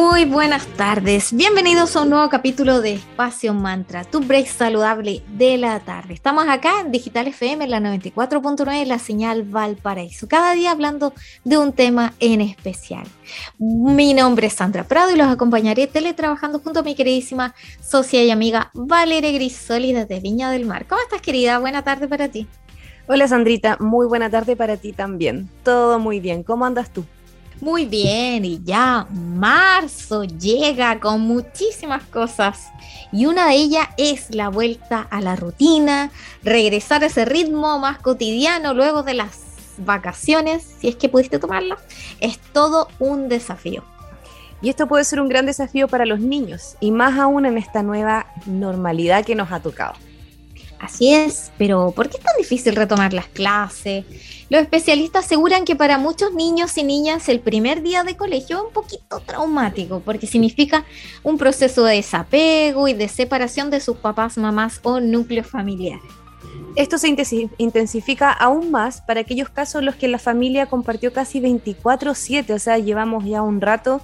Muy buenas tardes, bienvenidos a un nuevo capítulo de Espacio Mantra, tu break saludable de la tarde. Estamos acá en Digital FM, la 94.9, la señal Valparaíso, cada día hablando de un tema en especial. Mi nombre es Sandra Prado y los acompañaré teletrabajando junto a mi queridísima socia y amiga Valeria Grisoli desde Viña del Mar. ¿Cómo estás querida? Buena tarde para ti. Hola Sandrita, muy buena tarde para ti también. Todo muy bien, ¿cómo andas tú? Muy bien, y ya marzo llega con muchísimas cosas. Y una de ellas es la vuelta a la rutina, regresar a ese ritmo más cotidiano luego de las vacaciones, si es que pudiste tomarla. Es todo un desafío. Y esto puede ser un gran desafío para los niños, y más aún en esta nueva normalidad que nos ha tocado. Así es, pero ¿por qué es tan difícil retomar las clases? Los especialistas aseguran que para muchos niños y niñas el primer día de colegio es un poquito traumático porque significa un proceso de desapego y de separación de sus papás, mamás o núcleos familiares. Esto se intensifica aún más para aquellos casos en los que la familia compartió casi 24/7, o sea, llevamos ya un rato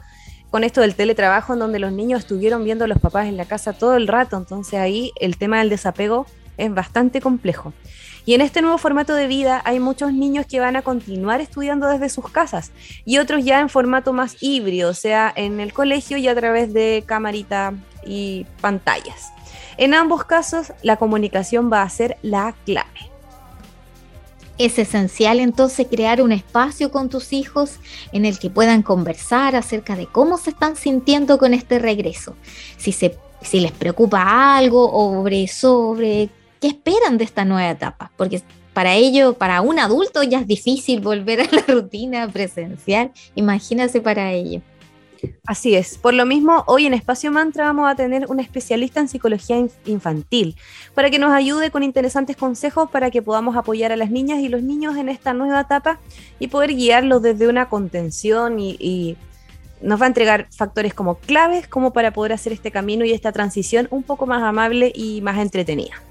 con esto del teletrabajo en donde los niños estuvieron viendo a los papás en la casa todo el rato, entonces ahí el tema del desapego es bastante complejo. Y en este nuevo formato de vida hay muchos niños que van a continuar estudiando desde sus casas y otros ya en formato más híbrido, o sea, en el colegio y a través de camarita y pantallas. En ambos casos, la comunicación va a ser la clave. Es esencial entonces crear un espacio con tus hijos en el que puedan conversar acerca de cómo se están sintiendo con este regreso. Si, se, si les preocupa algo sobre, sobre qué esperan de esta nueva etapa, porque para ello, para un adulto ya es difícil volver a la rutina presencial, imagínate para ello. Así es. Por lo mismo, hoy en Espacio Mantra vamos a tener un especialista en psicología infantil para que nos ayude con interesantes consejos para que podamos apoyar a las niñas y los niños en esta nueva etapa y poder guiarlos desde una contención y, y nos va a entregar factores como claves como para poder hacer este camino y esta transición un poco más amable y más entretenida.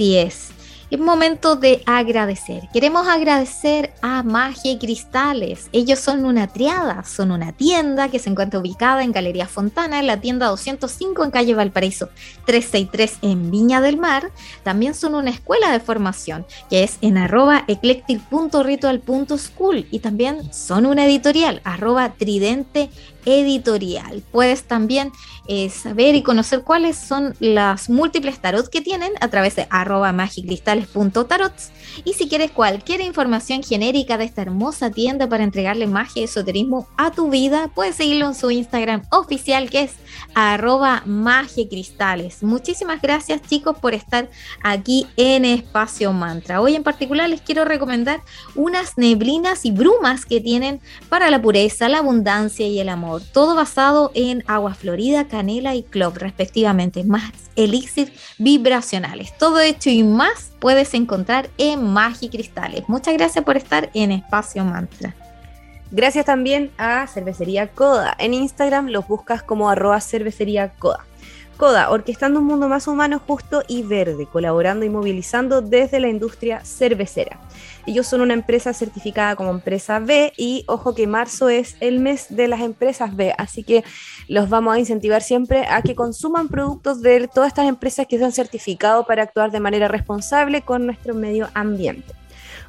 Así es. Es momento de agradecer. Queremos agradecer a Magia y Cristales. Ellos son una triada, son una tienda que se encuentra ubicada en Galería Fontana, en la tienda 205 en calle Valparaíso 363 en Viña del Mar. También son una escuela de formación que es en arroba eclectic.ritual.school y también son una editorial arroba tridente editorial. Puedes también eh, saber y conocer cuáles son las múltiples tarot que tienen a través de arroba magicristales.tarots. Y si quieres cualquier información genérica de esta hermosa tienda para entregarle magia y esoterismo a tu vida, puedes seguirlo en su Instagram oficial que es arroba magicristales. Muchísimas gracias chicos por estar aquí en Espacio Mantra. Hoy en particular les quiero recomendar unas neblinas y brumas que tienen para la pureza, la abundancia y el amor. Todo basado en agua florida, canela y clove respectivamente, más elixir vibracionales. Todo hecho y más puedes encontrar en Magicristales. Muchas gracias por estar en Espacio Mantra. Gracias también a Cervecería Coda. En Instagram los buscas como arroba cervecería Coda. Coda, orquestando un mundo más humano, justo y verde, colaborando y movilizando desde la industria cervecera. Ellos son una empresa certificada como empresa B y ojo que marzo es el mes de las empresas B, así que los vamos a incentivar siempre a que consuman productos de todas estas empresas que se han certificado para actuar de manera responsable con nuestro medio ambiente.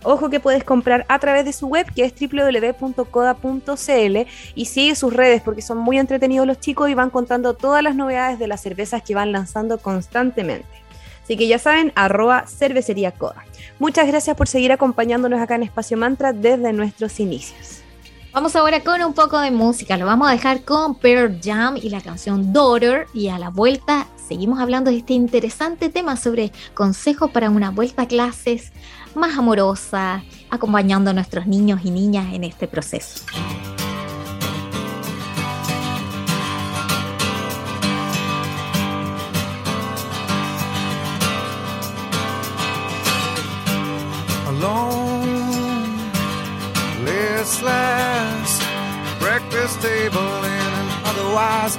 Ojo que puedes comprar a través de su web que es www.coda.cl y sigue sus redes porque son muy entretenidos los chicos y van contando todas las novedades de las cervezas que van lanzando constantemente. Así que ya saben, arroba cervecería Coda. Muchas gracias por seguir acompañándonos acá en Espacio Mantra desde nuestros inicios. Vamos ahora con un poco de música. Lo vamos a dejar con Pearl Jam y la canción Daughter. Y a la vuelta seguimos hablando de este interesante tema sobre consejos para una vuelta a clases más amorosa, acompañando a nuestros niños y niñas en este proceso. Breakfast. table in otherwise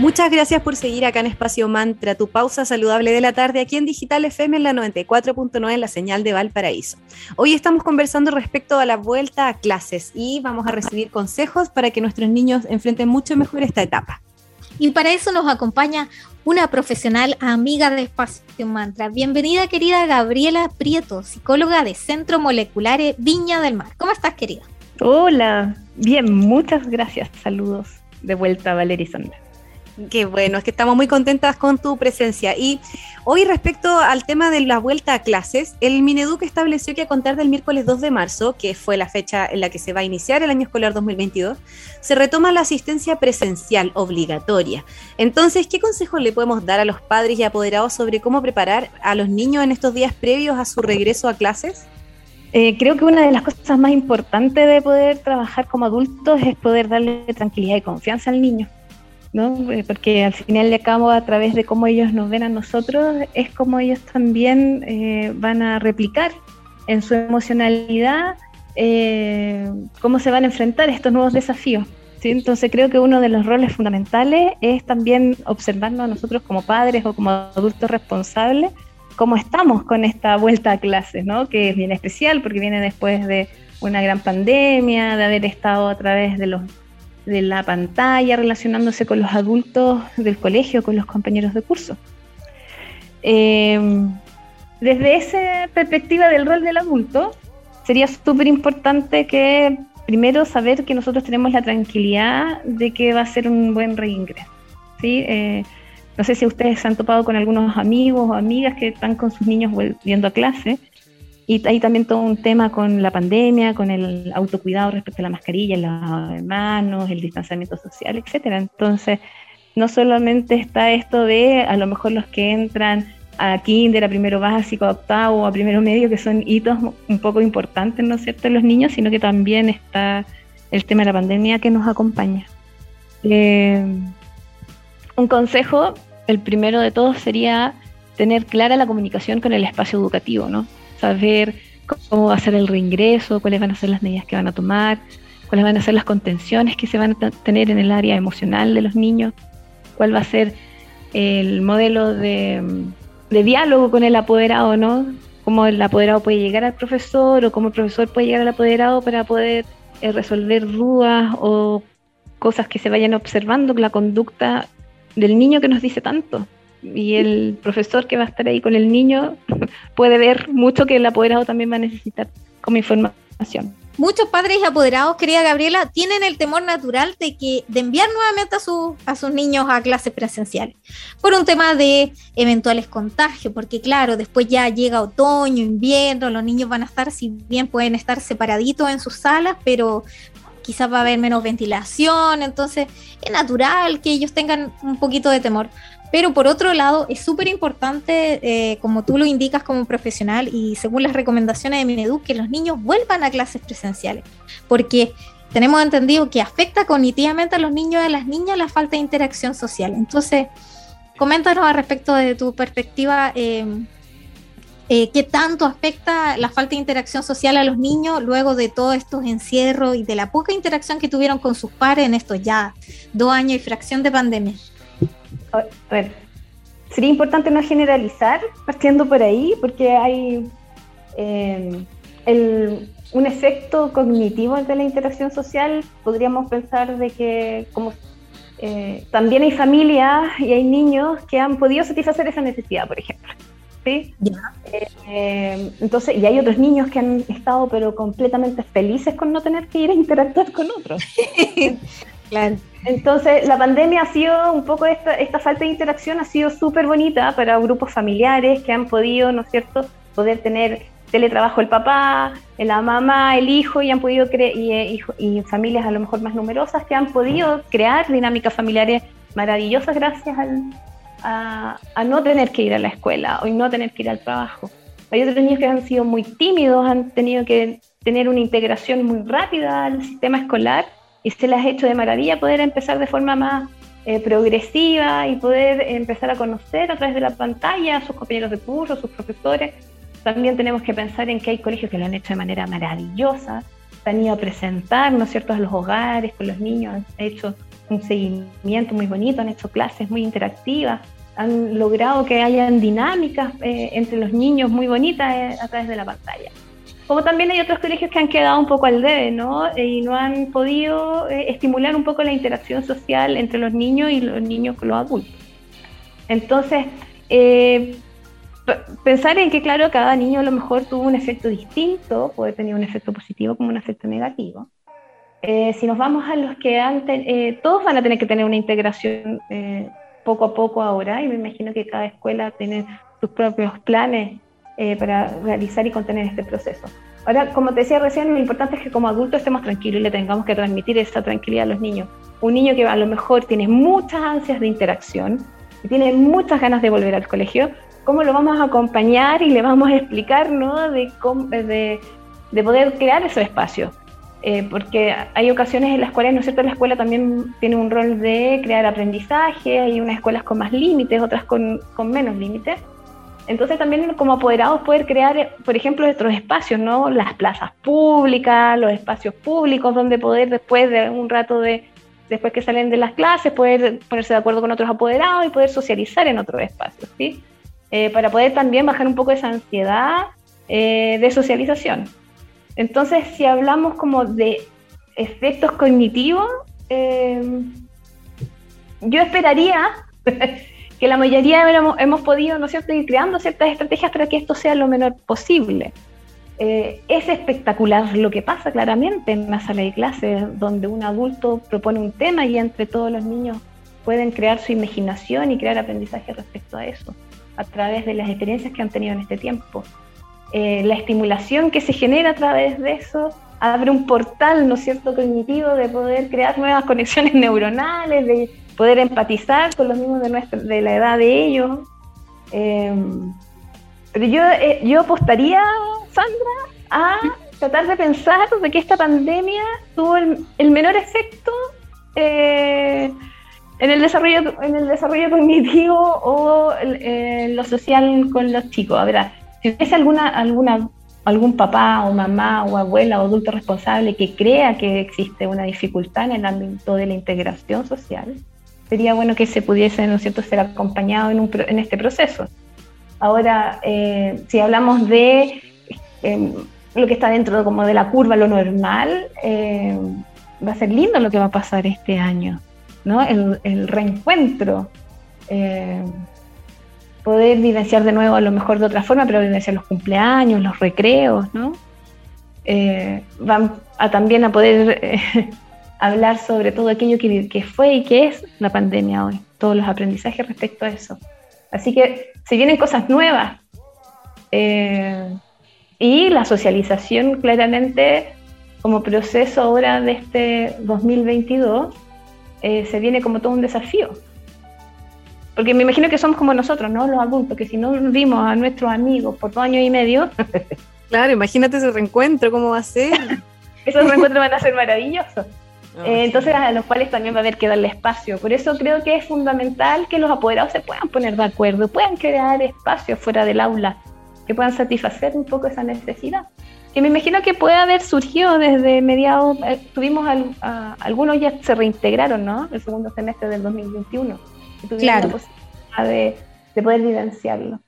Muchas gracias por seguir acá en Espacio Mantra, tu pausa saludable de la tarde aquí en Digital FM en la 94.9 en la señal de Valparaíso. Hoy estamos conversando respecto a la vuelta a clases y vamos a recibir consejos para que nuestros niños enfrenten mucho mejor esta etapa. Y para eso nos acompaña una profesional amiga de Espacio Mantra. Bienvenida, querida Gabriela Prieto, psicóloga de Centro Molecular Viña del Mar. ¿Cómo estás, querida? Hola, bien, muchas gracias. Saludos de vuelta, Valeria y Sandra. Qué bueno, es que estamos muy contentas con tu presencia. Y hoy respecto al tema de la vuelta a clases, el Mineduc estableció que a contar del miércoles 2 de marzo, que fue la fecha en la que se va a iniciar el año escolar 2022, se retoma la asistencia presencial obligatoria. Entonces, ¿qué consejos le podemos dar a los padres y apoderados sobre cómo preparar a los niños en estos días previos a su regreso a clases? Eh, creo que una de las cosas más importantes de poder trabajar como adultos es poder darle tranquilidad y confianza al niño. ¿No? Porque al final y al cabo, a través de cómo ellos nos ven a nosotros, es como ellos también eh, van a replicar en su emocionalidad eh, cómo se van a enfrentar estos nuevos desafíos. ¿sí? Entonces creo que uno de los roles fundamentales es también observarnos a nosotros como padres o como adultos responsables, cómo estamos con esta vuelta a clases, ¿no? que es bien especial porque viene después de una gran pandemia, de haber estado a través de los de la pantalla relacionándose con los adultos del colegio, con los compañeros de curso. Eh, desde esa perspectiva del rol del adulto, sería súper importante que primero saber que nosotros tenemos la tranquilidad de que va a ser un buen reingreso. ¿sí? Eh, no sé si ustedes se han topado con algunos amigos o amigas que están con sus niños volviendo a clase. Y hay también todo un tema con la pandemia, con el autocuidado respecto a la mascarilla, de manos, el distanciamiento social, etcétera. Entonces, no solamente está esto de a lo mejor los que entran a kinder, a primero básico, a octavo, a primero medio, que son hitos un poco importantes, ¿no es cierto?, en los niños, sino que también está el tema de la pandemia que nos acompaña. Eh, un consejo, el primero de todos sería tener clara la comunicación con el espacio educativo, ¿no? Saber cómo va a ser el reingreso, cuáles van a ser las medidas que van a tomar, cuáles van a ser las contenciones que se van a tener en el área emocional de los niños, cuál va a ser el modelo de, diálogo con el apoderado, ¿no? Cómo el apoderado puede llegar al profesor o cómo el profesor puede llegar al apoderado para poder eh, resolver dudas o cosas que se vayan observando, la conducta del niño que nos dice tanto. Y el profesor que va a estar ahí con el niño puede ver mucho que el apoderado también va a necesitar como información muchos padres y apoderados, querida Gabriela, tienen el temor natural de que de enviar nuevamente a, a sus niños a clases presenciales por un tema de eventuales contagios, porque claro, después ya llega otoño, invierno, los niños van a estar, si bien pueden estar separaditos en sus salas, pero quizás va a haber menos ventilación, entonces es natural que ellos tengan un poquito de temor. Pero por otro lado, es súper importante, eh, como tú lo indicas como profesional y según las recomendaciones de Minedu, que los niños vuelvan a clases presenciales, porque tenemos entendido que afecta cognitivamente a los niños y a las niñas la falta de interacción social. Entonces, coméntanos al respecto de tu perspectiva. Eh, eh, qué tanto afecta la falta de interacción social a los niños luego de todos estos encierros y de la poca interacción que tuvieron con sus padres en estos ya dos años y fracción de pandemia a ver, sería importante no generalizar partiendo por ahí, porque hay eh, un efecto cognitivo de la interacción social. Podríamos pensar de que como eh, también hay familias y hay niños que han podido satisfacer esa necesidad, por ejemplo. ¿sí? Eh, entonces, y hay otros niños que han estado pero completamente felices con no tener que ir a interactuar con otros. claro. Entonces, la pandemia ha sido un poco esta, esta falta de interacción ha sido súper bonita para grupos familiares que han podido, ¿no es cierto?, poder tener teletrabajo el papá, la mamá, el hijo, y han podido y, eh, y, familias a lo mejor más numerosas que han podido crear dinámicas familiares maravillosas gracias a, a, no tener que ir a la escuela o no tener que ir al trabajo. Hay otros niños que han sido muy tímidos, han tenido que tener una integración muy rápida al sistema escolar y se les ha hecho de maravilla poder empezar de forma más eh, progresiva y poder empezar a conocer a través de la pantalla a sus compañeros de curso, sus profesores. También tenemos que pensar en que hay colegios que lo han hecho de manera maravillosa, se han ido a presentar, ¿no es a los hogares con los niños, han hecho un seguimiento muy bonito, han hecho clases muy interactivas, han logrado que hayan dinámicas eh, entre los niños muy bonitas eh, a través de la pantalla como también hay otros colegios que han quedado un poco al debe, ¿no? Eh, y no han podido eh, estimular un poco la interacción social entre los niños y los niños con los adultos. Entonces, eh, pensar en que, claro, cada niño a lo mejor tuvo un efecto distinto, puede tener un efecto positivo como un efecto negativo. si nos vamos a los que antes, todos van a tener que tener una integración poco a poco ahora, y me imagino que cada escuela tiene sus propios planes eh, para realizar y contener este proceso. Ahora, como te decía recién, lo importante es que como adultos estemos tranquilos y le tengamos que transmitir esa tranquilidad a los niños. Un niño que a lo mejor tiene muchas ansias de interacción y tiene muchas ganas de volver al colegio, ¿cómo lo vamos a acompañar y le vamos a explicar ¿no? de, poder crear esos espacios? Eh, porque hay ocasiones en las cuales, ¿no es cierto?, la escuela también tiene un rol de crear aprendizaje, hay unas escuelas con más límites, otras con menos límites. Entonces también como apoderados poder crear, por ejemplo, otros espacios, ¿no? Las plazas públicas, los espacios públicos donde poder después de un rato de, después que salen de las clases, poder ponerse de acuerdo con otros apoderados y poder socializar en otros espacios, ¿sí? Eh, para poder también bajar un poco esa ansiedad eh, de socialización. Entonces, si hablamos como de efectos cognitivos, eh, yo esperaría que la mayoría hemos, podido, ¿no es ir creando ciertas estrategias para que esto sea lo menor posible. Eh, es espectacular lo que pasa claramente en una sala de clase donde un adulto propone un tema y entre todos los niños pueden crear su imaginación y crear aprendizaje respecto a eso, a través de las experiencias que han tenido en este tiempo. Eh, la estimulación que se genera a través de eso abre un portal, ¿no es cierto?, cognitivo de poder crear nuevas conexiones neuronales, de poder empatizar con los mismos de, nuestra, de la edad de ellos. Eh, pero yo, eh, yo apostaría, Sandra, a tratar de pensar de que esta pandemia tuvo el, menor efecto eh, en el desarrollo en el desarrollo cognitivo o en lo social con los chicos. A ver, si hubiese alguna, alguna, algún papá o mamá o abuela o adulto responsable que crea que existe una dificultad en el ámbito de la integración social, sería bueno que se pudiese, ¿no es cierto?, ser acompañado en, este proceso. Ahora, eh, si hablamos de eh, lo que está dentro como de la curva, lo normal, eh, va a ser lindo lo que va a pasar este año, ¿no? El, reencuentro, eh, poder vivenciar de nuevo a lo mejor de otra forma, pero vivenciar los cumpleaños, los recreos, ¿no? Van también a poder hablar sobre todo aquello que, que, fue y que es la pandemia hoy, todos los aprendizajes respecto a eso. Así que se vienen cosas nuevas eh, y la socialización claramente como proceso ahora de este 2022 eh, se viene como todo un desafío. Porque me imagino que somos como nosotros, ¿no? Los adultos, que si no vimos a nuestros amigos por dos años y medio. claro, imagínate ese reencuentro, ¿cómo va a ser? Esos reencuentros van a ser maravillosos. Oh, eh, entonces, a los cuales también va a haber que darle espacio. Por eso creo que es fundamental que los apoderados se puedan poner de acuerdo, puedan crear espacios fuera del aula, que puedan satisfacer un poco esa necesidad que me imagino que puede haber surgido desde mediados, eh, tuvimos al, a, algunos ya se reintegraron, ¿no? El segundo semestre del 2021. Claro. La posibilidad de, de, poder vivenciarlo.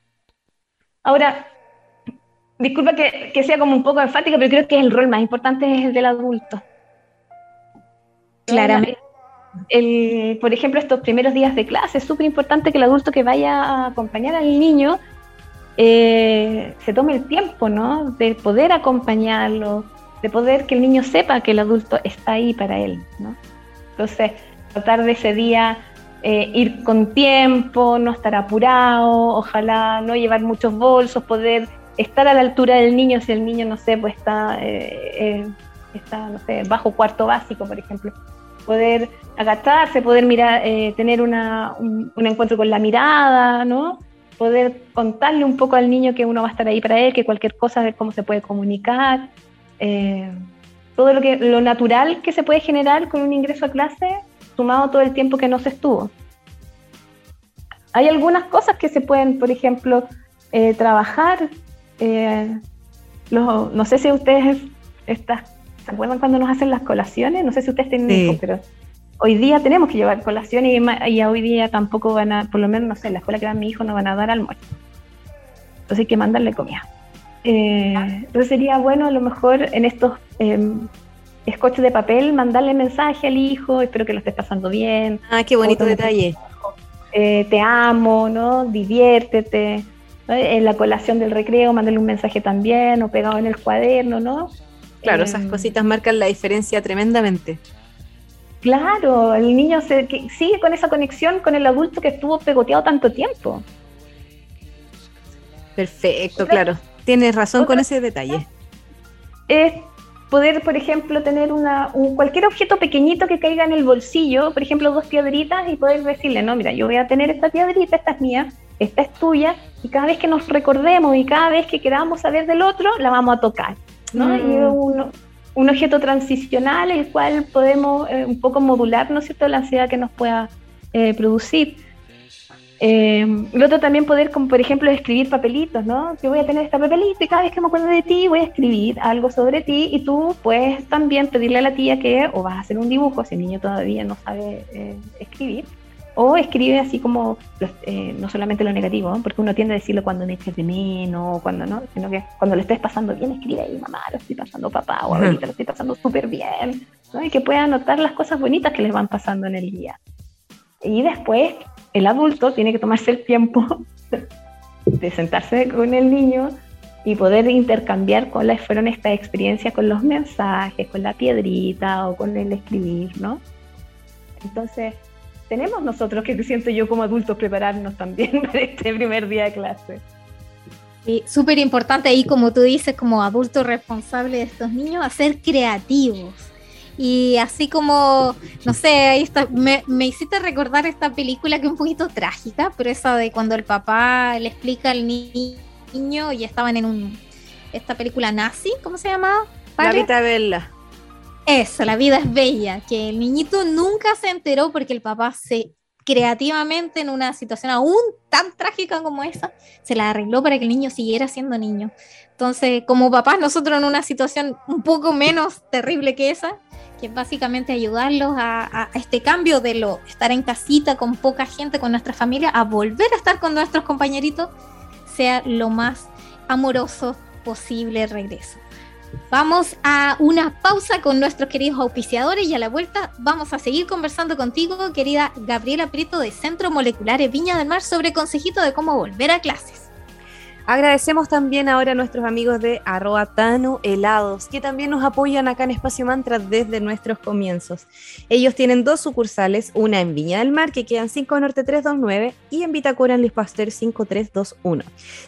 Ahora, disculpa que, que, sea como un poco enfática, pero creo que el rol más importante es el del adulto. Claramente. Por ejemplo, estos primeros días de clase, es súper importante que el adulto que vaya a acompañar al niño eh, se tome el tiempo, ¿no? De poder acompañarlo, de poder que el niño sepa que el adulto está ahí para él, ¿no? Entonces, tratar de ese día eh, ir con tiempo, no estar apurado, ojalá no llevar muchos bolsos, poder estar a la altura del niño si el niño, no sé, pues está, eh, está no sé, bajo cuarto básico, por ejemplo. Poder agacharse, poder mirar, tener una, un, un encuentro con la mirada, ¿no? poder contarle un poco al niño que uno va a estar ahí para él, que cualquier cosa, ver cómo se puede comunicar, eh, todo lo, que, lo natural que se puede generar con un ingreso a clase, sumado todo el tiempo que no se estuvo. Hay algunas cosas que se pueden, por ejemplo, eh, trabajar. Eh, no sé si ustedes estas, se acuerdan cuando nos hacen las colaciones, no sé si ustedes tienen sí. hijos, pero hoy día tenemos que llevar colación y, y, hoy día tampoco van a, por lo menos, no sé, en la escuela que va mi hijo no van a dar almuerzo. Entonces hay que mandarle comida. Eh, entonces sería bueno a lo mejor en estos eh, escoches de papel mandarle mensaje al hijo, espero que lo estés pasando bien. Ah, qué bonito detalle. Eh, te amo, ¿no? Diviértete. ¿no? En la colación del recreo, mandarle un mensaje también o pegado en el cuaderno, ¿no? Claro, esas cositas marcan la diferencia tremendamente. Claro, el niño se, que sigue con esa conexión con el adulto que estuvo pegoteado tanto tiempo. Perfecto, claro. Tienes razón con ese detalle. Es poder, por ejemplo, tener una, un, cualquier objeto pequeñito que caiga en el bolsillo, por ejemplo, dos piedritas, y poder decirle, no, mira, yo voy a tener esta piedrita, esta es mía, esta es tuya, y cada vez que nos recordemos y cada vez que queramos saber del otro, la vamos a tocar. ¿No? Mm. Y uno, un objeto transicional el cual podemos eh, un poco modular, ¿no es cierto?, la ansiedad que nos pueda eh, producir. Eh, lo otro también poder, como por ejemplo, escribir papelitos, ¿no? Yo voy a tener este papelito y cada vez que me acuerdo de ti voy a escribir algo sobre ti y tú puedes también pedirle a la tía que o vas a hacer un dibujo si el niño todavía no sabe eh, escribir o escribe así como eh, no solamente lo negativo, ¿no? porque uno tiende a decirlo cuando me eches de menos, cuando no, sino que cuando le estés pasando bien, escribe ahí, mamá, lo estoy pasando papá, o ahorita lo estoy pasando súper bien, ¿no? y que pueda notar las cosas bonitas que les van pasando en el día. Y después, el adulto tiene que tomarse el tiempo de sentarse con el niño y poder intercambiar cuáles fueron estas experiencias con los mensajes, con la piedrita o con el escribir, ¿no? Entonces, tenemos nosotros que siento yo como adultos prepararnos también para este primer día de clase. Sí, súper importante ahí, como tú dices, como adulto responsable de estos niños, a ser creativos. Y así como, no sé, ahí está, me, me hiciste recordar esta película que es un poquito trágica, pero esa de cuando el papá le explica al ni- niño y estaban en un esta película nazi, ¿cómo se llamaba? La Bella. Eso, la vida es bella, que el niñito nunca se enteró porque el papá se creativamente en una situación aún tan trágica como esa, se la arregló para que el niño siguiera siendo niño. Entonces, como papás, nosotros en una situación un poco menos terrible que esa, que básicamente ayudarlos a, este cambio de lo estar en casita con poca gente, con nuestra familia, a volver a estar con nuestros compañeritos, sea lo más amoroso posible regreso. Vamos a una pausa con nuestros queridos auspiciadores y a la vuelta vamos a seguir conversando contigo, querida Gabriela Prieto de Centro Moleculares Viña del Mar, sobre consejito de cómo volver a clases. Agradecemos también ahora a nuestros amigos de arroba Tanu Helados, que también nos apoyan acá en Espacio Mantra desde nuestros comienzos. Ellos tienen dos sucursales, una en Viña del Mar, que quedan 5 Norte 329, y en Vitacura en Luis Pasteur 5321.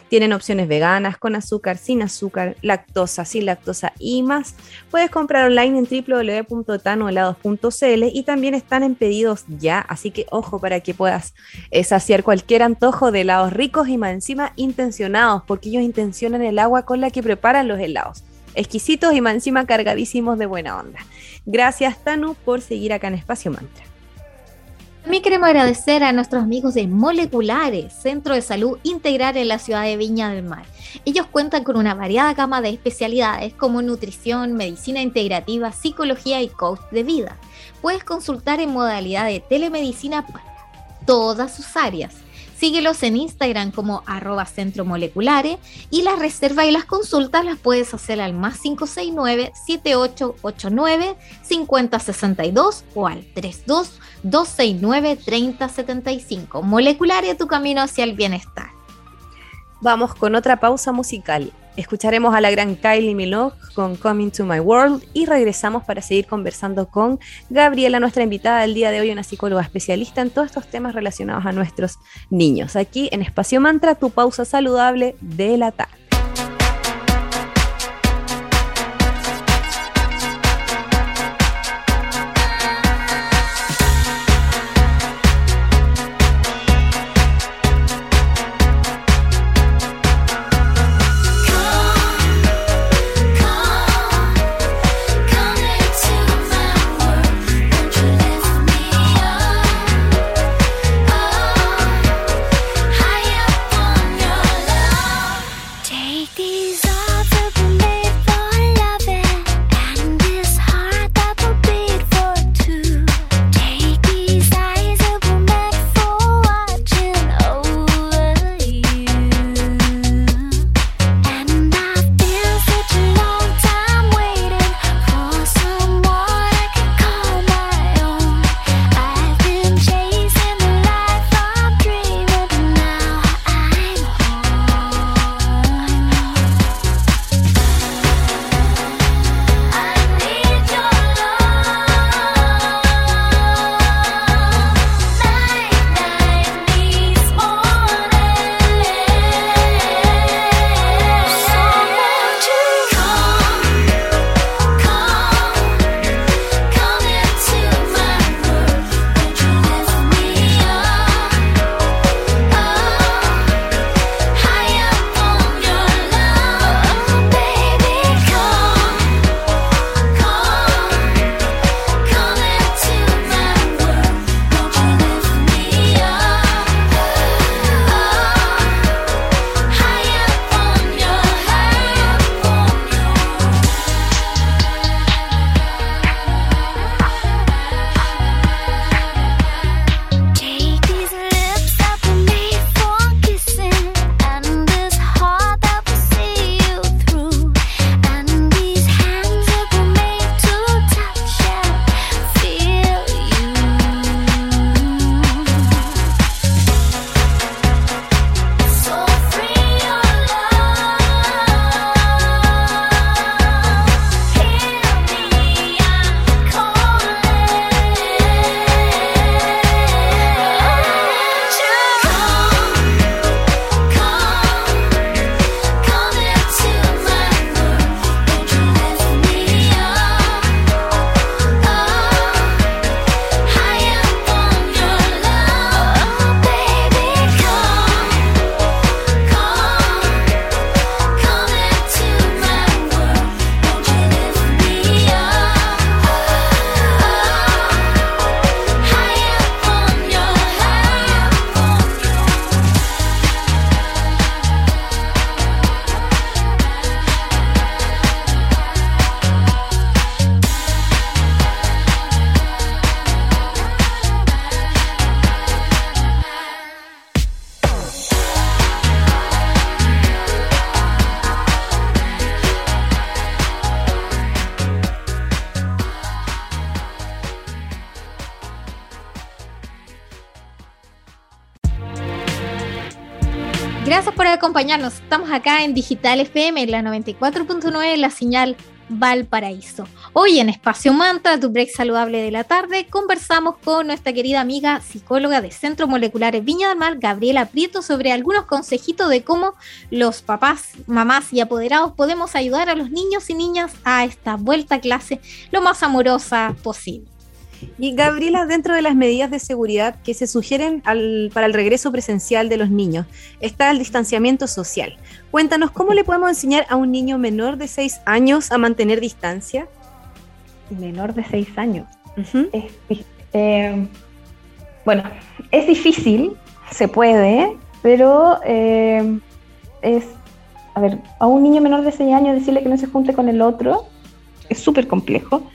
Tienen opciones veganas, con azúcar, sin azúcar, lactosa, sin lactosa y más. Puedes comprar online en www.tanuhelados.cl y también están en pedidos ya, así que ojo para que puedas eh, saciar cualquier antojo de helados ricos y más encima intencionados, porque ellos intencionan el agua con la que preparan los helados. Exquisitos y más encima cargadísimos de buena onda. Gracias Tanu por seguir acá en Espacio Mantra. También queremos agradecer a nuestros amigos de Moleculares, Centro de Salud Integral en la ciudad de Viña del Mar. Ellos cuentan con una variada gama de especialidades como nutrición, medicina integrativa, psicología y coach de vida. Puedes consultar en modalidad de telemedicina para todas sus áreas. Síguelos en Instagram como arroba centro moleculares y las reservas y las consultas las puedes hacer al más 569-7889-5062 o al 32-269-3075. Moleculares, tu camino hacia el bienestar. Vamos con otra pausa musical. Escucharemos a la gran Kylie Minogue con Coming to My World y regresamos para seguir conversando con Gabriela, nuestra invitada del día de hoy, una psicóloga especialista en todos estos temas relacionados a nuestros niños. Aquí en Espacio Mantra, tu pausa saludable de la tarde. Acompañarnos. Estamos acá en Digital FM, la 94.9, la señal Valparaíso. Hoy en Espacio Manta, tu break saludable de la tarde, conversamos con nuestra querida amiga psicóloga de Centro Moleculares Viña del Mar, Gabriela Prieto, sobre algunos consejitos de cómo los papás, mamás y apoderados podemos ayudar a los niños y niñas a esta vuelta a clase lo más amorosa posible. Y Gabriela, dentro de las medidas de seguridad que se sugieren al- para el regreso presencial de los niños, está el distanciamiento social. Cuéntanos, ¿cómo le podemos enseñar a un niño menor de 6 años a mantener distancia? Menor de 6 años. Es, eh, bueno, es difícil, se puede, pero eh, es, a ver, a un niño menor de 6 años decirle que no se junte con el otro es súper complejo.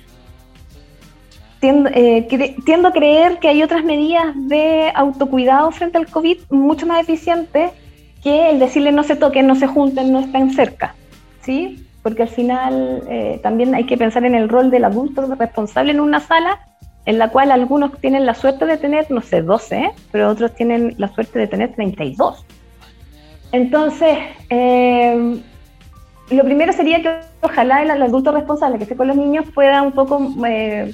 Tiendo, eh, cre- tiendo a creer que hay otras medidas de autocuidado frente al COVID mucho más eficientes que el decirle no se toquen, no se junten, no estén cerca, ¿sí? Porque al final eh, también hay que pensar en el rol del adulto responsable en una sala en la cual algunos tienen la suerte de tener, no sé, 12, pero otros tienen la suerte de tener 32. Entonces, eh, lo primero sería que ojalá el, adulto responsable que esté con los niños pueda un poco eh,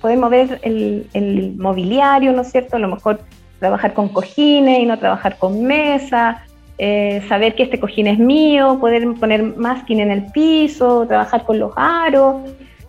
poder mover el, el mobiliario, ¿no es cierto? A lo mejor trabajar con cojines y no trabajar con mesa, eh, saber que este cojín es mío, poder poner masking en el piso, trabajar con los aros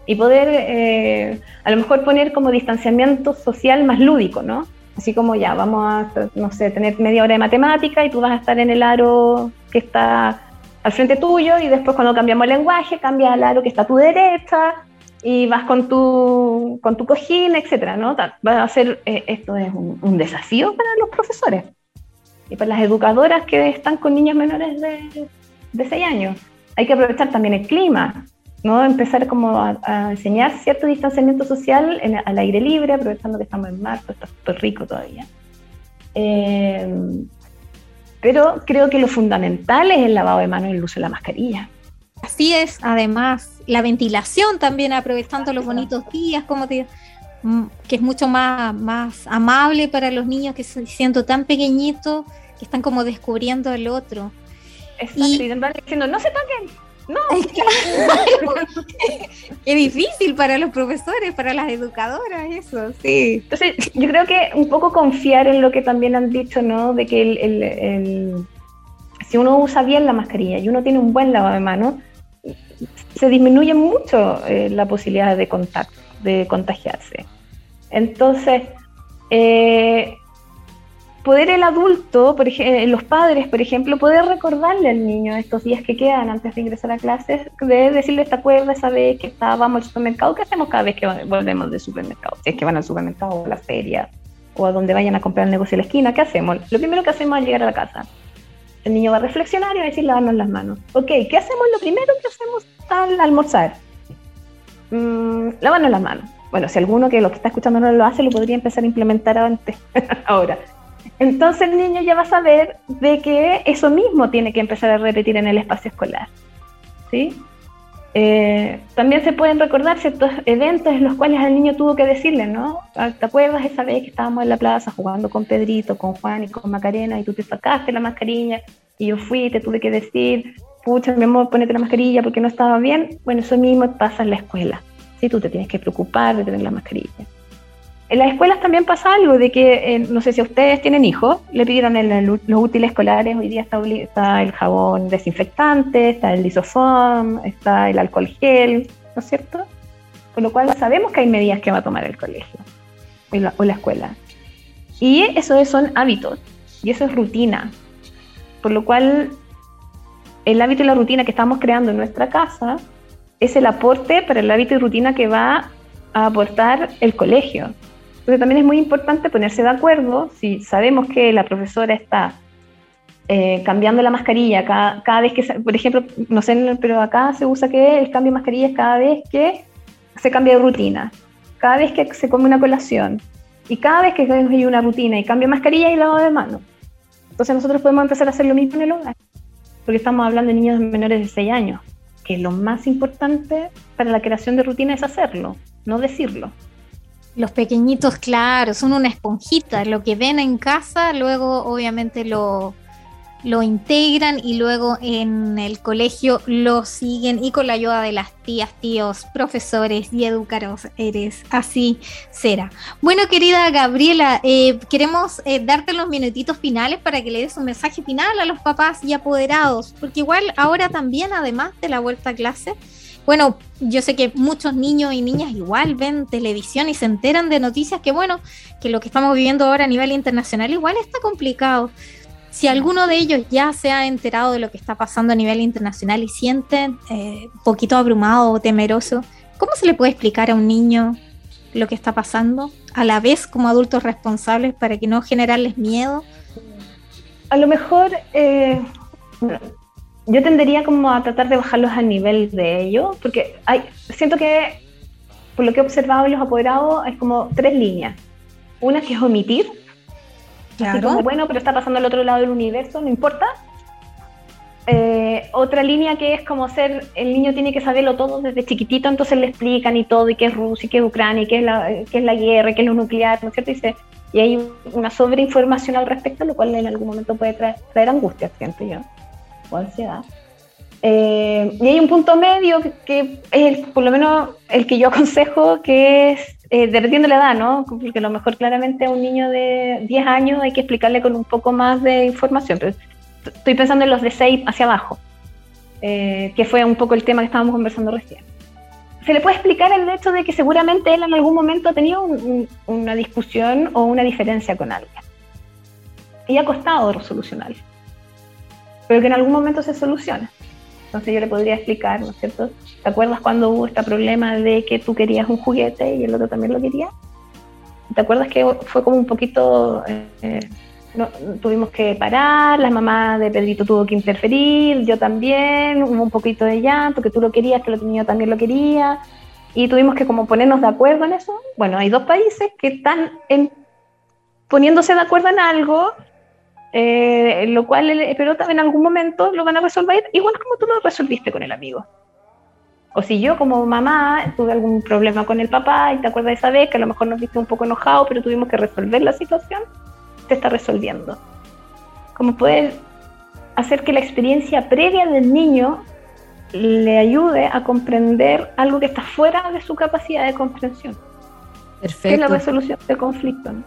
y poder eh, a lo mejor poner como distanciamiento social más lúdico, ¿no? Así como ya, vamos a, no sé, tener media hora de matemática y tú vas a estar en el aro que está al frente tuyo y después cuando cambiamos el lenguaje, cambia al aro que está a tu derecha y vas con tu, con tu cojín, etcétera, ¿no? Va a ser, eh, esto es un, un desafío para los profesores y para las educadoras que están con niños menores de, de 6 años. Hay que aprovechar también el clima, ¿no? Empezar como a, a enseñar cierto distanciamiento social en- al aire libre, aprovechando que estamos en marzo, está súper rico todavía. Eh, pero creo que lo fundamental es el lavado de manos y el uso de la mascarilla. Así es, además, la ventilación también, aprovechando los bonitos días, como te mm, que es mucho más, más amable para los niños que se- siendo tan pequeñitos, que están como descubriendo el otro. Exacto, Y- y van diciendo, no se toquen, no. Qué difícil para los profesores, para las educadoras, eso, sí. Entonces, yo creo que un poco confiar en lo que también han dicho, ¿no? De que el, el- el- si uno usa bien la mascarilla y uno tiene un buen lavado de manos, se disminuye mucho eh, la posibilidad de contacto, de contagiarse. Entonces, eh, poder el adulto, ej- los padres, por ejemplo, poder recordarle al niño estos días que quedan antes de ingresar a clases, de decirle, ¿te acuerdas esa vez que estábamos al supermercado? ¿Qué hacemos cada vez que volvemos del supermercado? Si es que van al supermercado o a la feria o a donde vayan a comprar el negocio de la esquina, ¿qué hacemos? Lo primero que hacemos al llegar a la casa. El niño va a reflexionar y va a decir, lavarnos las manos. Ok, ¿qué hacemos? Lo primero que hacemos al almorzar. Mm, las manos. Bueno, si alguno que lo que está escuchando no lo hace, lo podría empezar a implementar antes, ahora. Entonces el niño ya va a saber de que eso mismo tiene que empezar a repetir en el espacio escolar. ¿sí? Eh, también se pueden recordar ciertos eventos en los cuales al niño tuvo que decirle, ¿no? Ah, ¿Te acuerdas esa vez que estábamos en la plaza jugando con Pedrito, con Juan y con Macarena y tú te sacaste la mascarilla y yo fui te tuve que decir, pucha, mi amor, ponete la mascarilla porque no estaba bien? Bueno, eso mismo pasa en la escuela. ¿sí? Tú te tienes que preocupar de tener la mascarilla. En las escuelas también pasa algo de que, eh, no sé si ustedes tienen hijos, le pidieron el- el- los útiles escolares, hoy día está, está el jabón desinfectante, está el lisoform, está el alcohol gel, ¿no es cierto? Con lo cual sabemos que hay medidas que va a tomar el colegio la, o la escuela. Y eso es- son hábitos, y eso es rutina. Por lo cual, el hábito y la rutina que estamos creando en nuestra casa es el aporte para el hábito y rutina que va a aportar el colegio. Entonces también es muy importante ponerse de acuerdo si sabemos que la profesora está eh, cambiando la mascarilla cada, cada vez que, por ejemplo, no sé, pero acá se usa que el cambio de mascarilla es cada vez que se cambia de rutina, cada vez que se come una colación y cada vez que hay una rutina y cambio de mascarilla y lavado de manos. Entonces nosotros podemos empezar a hacer lo mismo en el hogar, porque estamos hablando de niños menores de 6 años, que lo más importante para la creación de rutina es hacerlo, no decirlo. Los pequeñitos, claro, son una esponjita. Lo que ven en casa, luego obviamente lo, lo integran y luego en el colegio lo siguen y con la ayuda de las tías, tíos, profesores y educadores eres así será. Bueno, querida Gabriela, eh, queremos eh, darte los minutitos finales para que le des un mensaje final a los papás y apoderados, porque igual ahora también, además de la vuelta a clase, bueno, yo sé que muchos niños y niñas igual ven televisión y se enteran de noticias que, bueno, que lo que estamos viviendo ahora a nivel internacional igual está complicado. Si alguno de ellos ya se ha enterado de lo que está pasando a nivel internacional y siente eh, un poquito abrumado o temeroso, ¿cómo se le puede explicar a un niño lo que está pasando a la vez como adultos responsables para que no generarles miedo? A lo mejor eh, yo tendería como a tratar de bajarlos al nivel de ellos, porque hay, siento que por lo que he observado en los apoderados hay como tres líneas. Una que es omitir, Así como, bueno, pero está pasando al otro lado del universo, no importa. Eh, otra línea que es como ser, el niño tiene que saberlo todo desde chiquitito, entonces le explican y todo, y qué es Rusia, y qué es Ucrania, y qué es la, qué es la guerra, y qué es lo nuclear, ¿no es cierto? Y, se, y hay una sobreinformación al respecto, lo cual en algún momento puede traer, traer angustia, siento yo, o ansiedad. Eh, y hay un punto medio que, que es el, por lo menos el que yo aconsejo, que es eh, dependiendo de la edad, ¿no? Porque a lo mejor claramente a un niño de 10 años hay que explicarle con un poco más de información. Pero estoy pensando en los de 6 hacia abajo, eh, que fue un poco el tema que estábamos conversando recién. Se le puede explicar el hecho de que seguramente él en algún momento ha tenido un, un, una discusión o una diferencia con alguien. Y ha costado resolucionar. Pero que en algún momento se soluciona. Entonces yo le podría explicar, ¿no es cierto? ¿Te acuerdas cuando hubo este problema de que tú querías un juguete y el otro también lo quería? ¿Te acuerdas que fue como un poquito, eh, no, tuvimos que parar, la mamá de Pedrito tuvo que interferir, yo también, hubo un poquito de llanto, que tú lo querías, que otro niño también lo quería, y tuvimos que como ponernos de acuerdo en eso. Bueno, hay dos países que están en, poniéndose de acuerdo en algo eh, lo cual el, pero en algún momento lo van a resolver igual como tú lo resolviste con el amigo. O si yo como mamá tuve algún problema con el papá y te acuerdas de esa vez que a lo mejor nos viste un poco enojado, pero tuvimos que resolver la situación, te está resolviendo. Como puedes hacer que la experiencia previa del niño le ayude a comprender algo que está fuera de su capacidad de comprensión. Perfecto. Que es la resolución de conflicto. ¿no?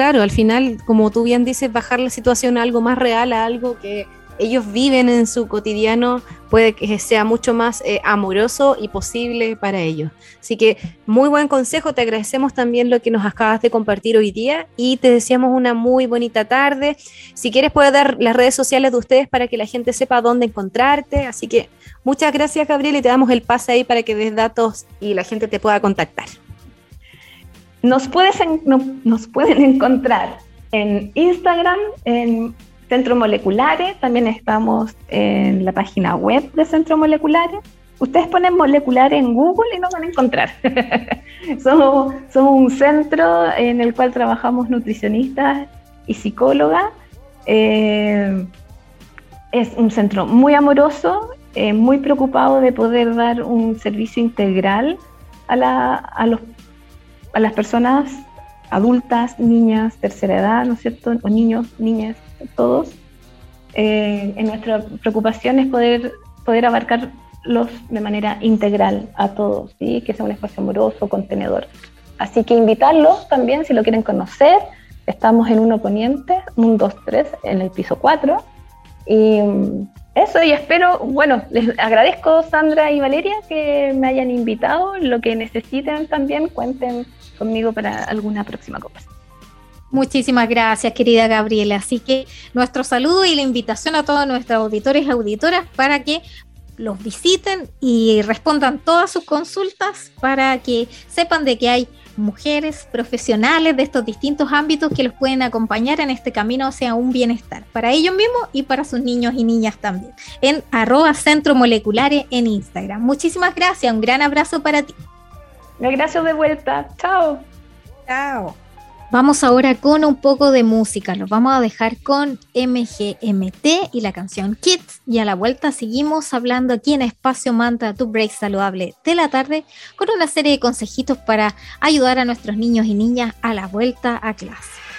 Claro, al final, como tú bien dices, bajar la situación a algo más real, a algo que ellos viven en su cotidiano, puede que sea mucho más eh, amoroso y posible para ellos. Así que muy buen consejo, te agradecemos también lo que nos acabas de compartir hoy día y te deseamos una muy bonita tarde. Si quieres puedes dar las redes sociales de ustedes para que la gente sepa dónde encontrarte. Así que muchas gracias Gabriel y te damos el pase ahí para que des datos y la gente te pueda contactar. Nos, pueden encontrar en Instagram, en Centro Moleculares, también estamos en la página web de Centro Moleculares. Ustedes ponen moleculares en Google y nos van a encontrar. somos, somos un centro en el cual trabajamos nutricionistas y psicólogas. Eh, es un centro muy amoroso, eh, muy preocupado de poder dar un servicio integral a, la, a los a las personas adultas, niñas, tercera edad, ¿no es cierto? O niños, niñas, todos. Eh, en nuestra preocupación es poder, poder abarcarlos de manera integral a todos, ¿sí? que sea un espacio amoroso, contenedor. Así que invitarlos también, si lo quieren conocer, estamos en Uno Poniente, un 2, 3, en el piso 4. Y eso, y espero, bueno, les agradezco Sandra y Valeria que me hayan invitado, lo que necesiten también, cuenten conmigo para alguna próxima conversación. Muchísimas gracias, querida Gabriela. Así que nuestro saludo y la invitación a todos nuestros auditores y auditoras para que los visiten y respondan todas sus consultas para que sepan de que hay mujeres profesionales de estos distintos ámbitos que los pueden acompañar en este camino hacia un bienestar para ellos mismos y para sus niños y niñas también. En arroba centro moleculares en Instagram. Muchísimas gracias, un gran abrazo para ti. Gracias de vuelta. Chao. Chao. Vamos ahora con un poco de música. Los vamos a dejar con MGMT y la canción Kids. Y a la vuelta seguimos hablando aquí en Espacio Mantra, tu break saludable de la tarde, con una serie de consejitos para ayudar a nuestros niños y niñas a la vuelta a clase.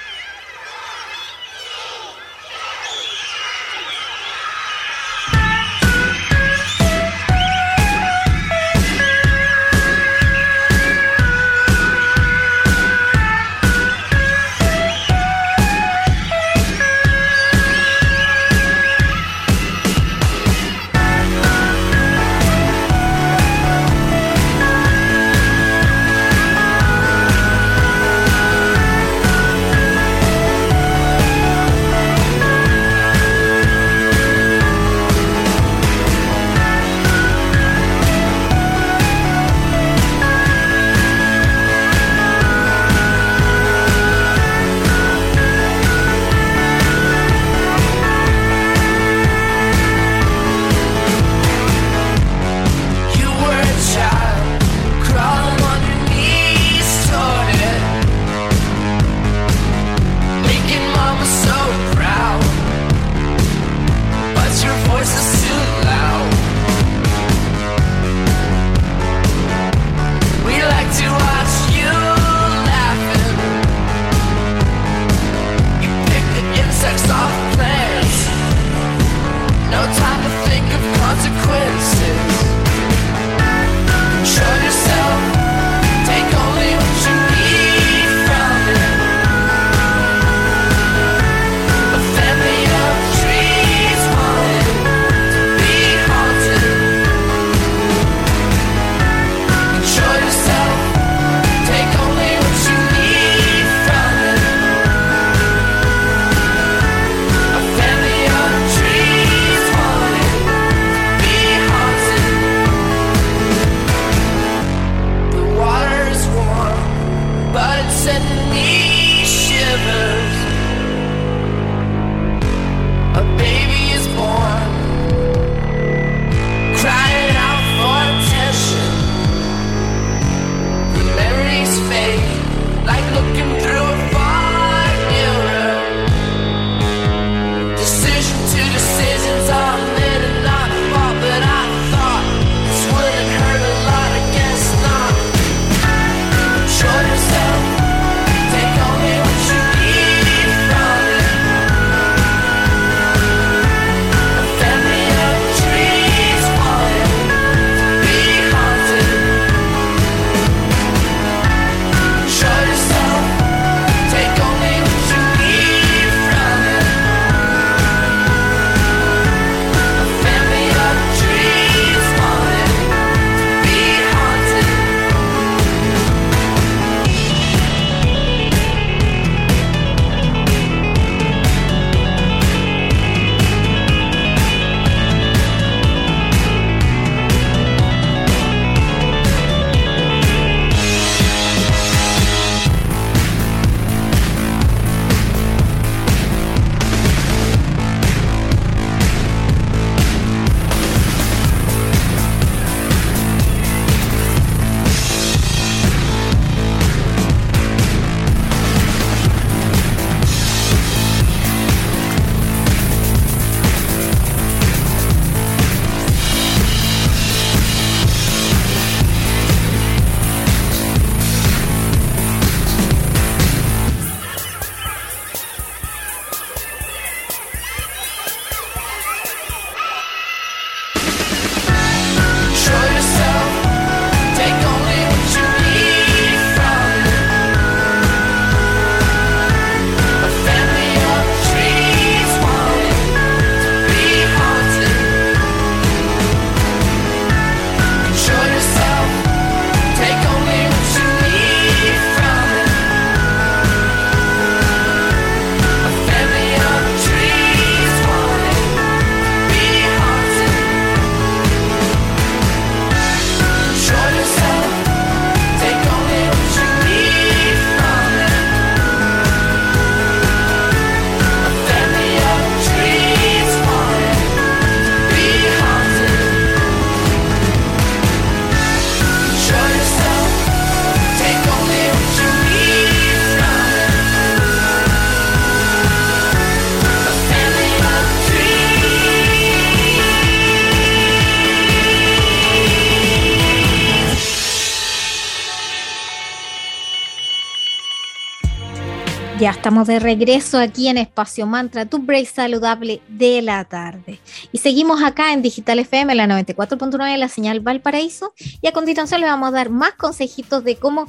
Estamos de regreso aquí en Espacio Mantra, tu break saludable de la tarde. Y seguimos acá en Digital FM, la 94.9, la señal Valparaíso. Y a continuación les vamos a dar más consejitos de cómo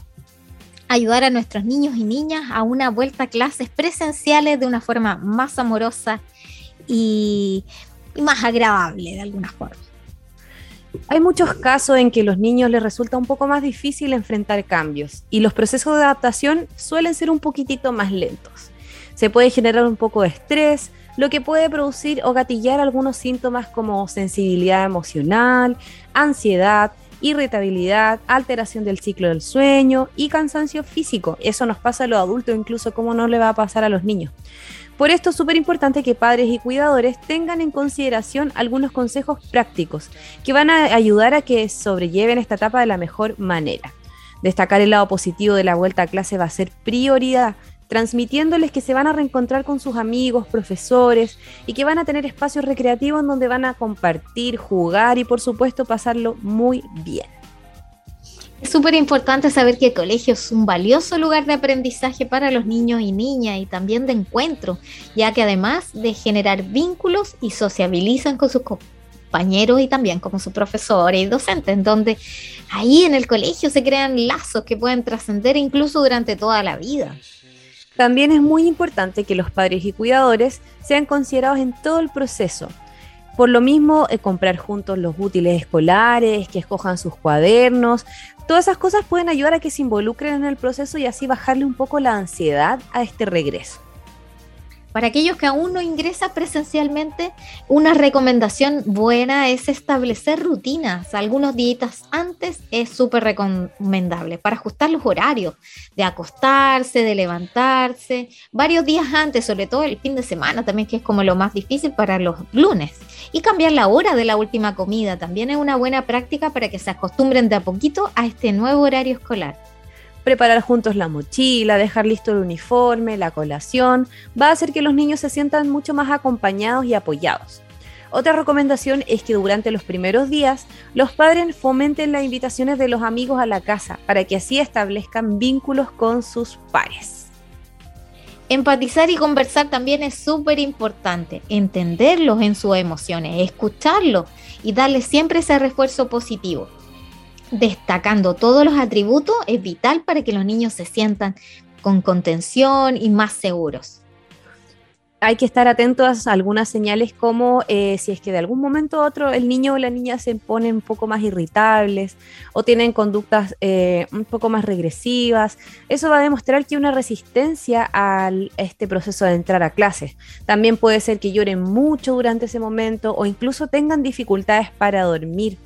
ayudar a nuestros niños y niñas a una vuelta a clases presenciales de una forma más amorosa y, y más agradable de alguna forma. Hay muchos casos en que los niños les resulta un poco más difícil enfrentar cambios y los procesos de adaptación suelen ser un poquitito más lentos. Se puede generar un poco de estrés, lo que puede producir o gatillar algunos síntomas como sensibilidad emocional, ansiedad, irritabilidad, alteración del ciclo del sueño y cansancio físico. Eso nos pasa a los adultos, incluso como no le va a pasar a los niños. Por esto es súper importante que padres y cuidadores tengan en consideración algunos consejos prácticos que van a ayudar a que sobrelleven esta etapa de la mejor manera. Destacar el lado positivo de la vuelta a clase va a ser prioridad, transmitiéndoles que se van a reencontrar con sus amigos, profesores y que van a tener espacios recreativos en donde van a compartir, jugar y por supuesto pasarlo muy bien. Es súper importante saber que el colegio es un valioso lugar de aprendizaje para los niños y niñas y también de encuentro, ya que además de generar vínculos y sociabilizan con sus compañeros y también como sus profesores y docentes, en donde ahí en el colegio se crean lazos que pueden trascender incluso durante toda la vida. También es muy importante que los padres y cuidadores sean considerados en todo el proceso, por lo mismo, eh, comprar juntos los útiles escolares, que escojan sus cuadernos, todas esas cosas pueden ayudar a que se involucren en el proceso y así bajarle un poco la ansiedad a este regreso. Para aquellos que aún no ingresan presencialmente, una recomendación buena es establecer rutinas. Algunos días antes es súper recomendable para ajustar los horarios de acostarse, de levantarse, varios días antes, sobre todo el fin de semana también, que es como lo más difícil para los lunes. Y cambiar la hora de la última comida también es una buena práctica para que se acostumbren de a poquito a este nuevo horario escolar preparar juntos la mochila, dejar listo el uniforme, la colación, va a hacer que los niños se sientan mucho más acompañados y apoyados. Otra recomendación es que durante los primeros días los padres fomenten las invitaciones de los amigos a la casa para que así establezcan vínculos con sus pares. Empatizar y conversar también es súper importante, entenderlos en sus emociones, escucharlos y darles siempre ese refuerzo positivo destacando todos los atributos es vital para que los niños se sientan con contención y más seguros. Hay que estar atentos a algunas señales como eh, si es que de algún momento a otro el niño o la niña se ponen un poco más irritables o tienen conductas eh, un poco más regresivas. Eso va a demostrar que hay una resistencia a este proceso de entrar a clases. También puede ser que lloren mucho durante ese momento o incluso tengan dificultades para dormir.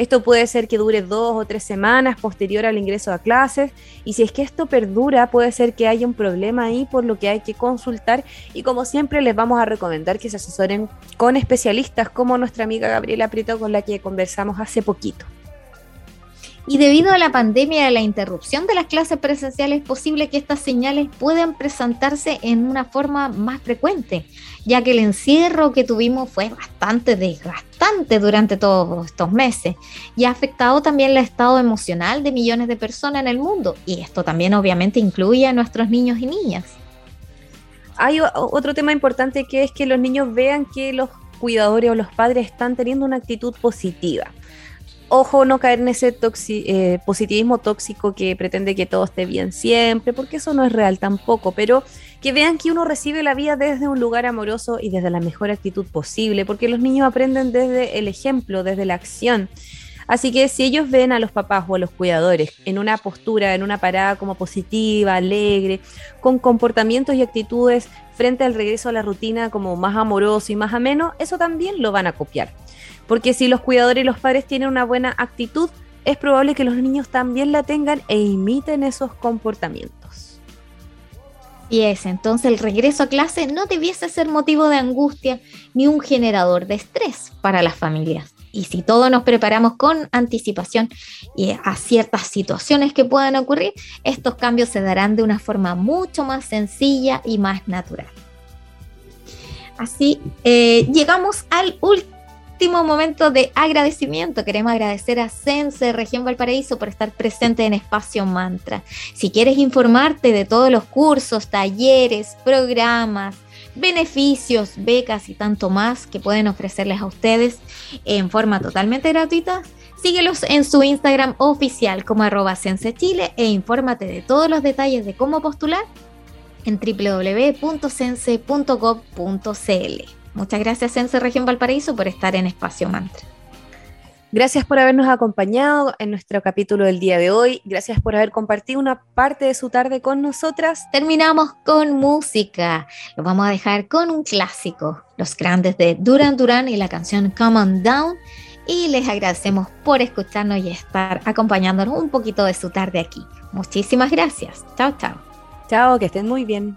Esto puede ser que dure dos o tres semanas posterior al ingreso a clases y si es que esto perdura puede ser que haya un problema ahí por lo que hay que consultar y como siempre les vamos a recomendar que se asesoren con especialistas como nuestra amiga Gabriela Prieto con la que conversamos hace poquito. Y debido a la pandemia y a la interrupción de las clases presenciales, es posible que estas señales puedan presentarse en una forma más frecuente, ya que el encierro que tuvimos fue bastante desgastante durante todos estos meses y ha afectado también el estado emocional de millones de personas en el mundo. Y esto también obviamente incluye a nuestros niños y niñas. Hay otro tema importante que es que los niños vean que los cuidadores o los padres están teniendo una actitud positiva ojo no caer en ese eh, positivismo tóxico que pretende que todo esté bien siempre, porque eso no es real tampoco, pero que vean que uno recibe la vida desde un lugar amoroso y desde la mejor actitud posible, porque los niños aprenden desde el ejemplo, desde la acción. Así que si ellos ven a los papás o a los cuidadores en una postura, en una parada como positiva, alegre, con comportamientos y actitudes frente al regreso a la rutina como más amoroso y más ameno, eso también lo van a copiar. Porque si los cuidadores y los padres tienen una buena actitud, es probable que los niños también la tengan e imiten esos comportamientos. Y es, entonces el regreso a clase no debiese ser motivo de angustia ni un generador de estrés para las familias. Y si todos nos preparamos con anticipación y a ciertas situaciones que puedan ocurrir, estos cambios se darán de una forma mucho más sencilla y más natural. Así, eh, llegamos al último último momento de agradecimiento. Queremos agradecer a Sense Región Valparaíso por estar presente en Espacio Mantra. Si quieres informarte de todos los cursos, talleres, programas, beneficios, becas y tanto más que pueden ofrecerles a ustedes en forma totalmente gratuita, síguelos en su Instagram oficial como arroba Chile e infórmate de todos los detalles de cómo postular en www.sense.gov.cl. Muchas gracias Sense Región Valparaíso por estar en Espacio Mantra. Gracias por habernos acompañado en nuestro capítulo del día de hoy. Gracias por haber compartido una parte de su tarde con nosotras. Terminamos con música. Lo vamos a dejar con un clásico, Los Grandes de Duran Duran y la canción Come On Down. Y les agradecemos por escucharnos y estar acompañándonos un poquito de su tarde aquí. Muchísimas gracias. Chao, chao. Chao, que estén muy bien.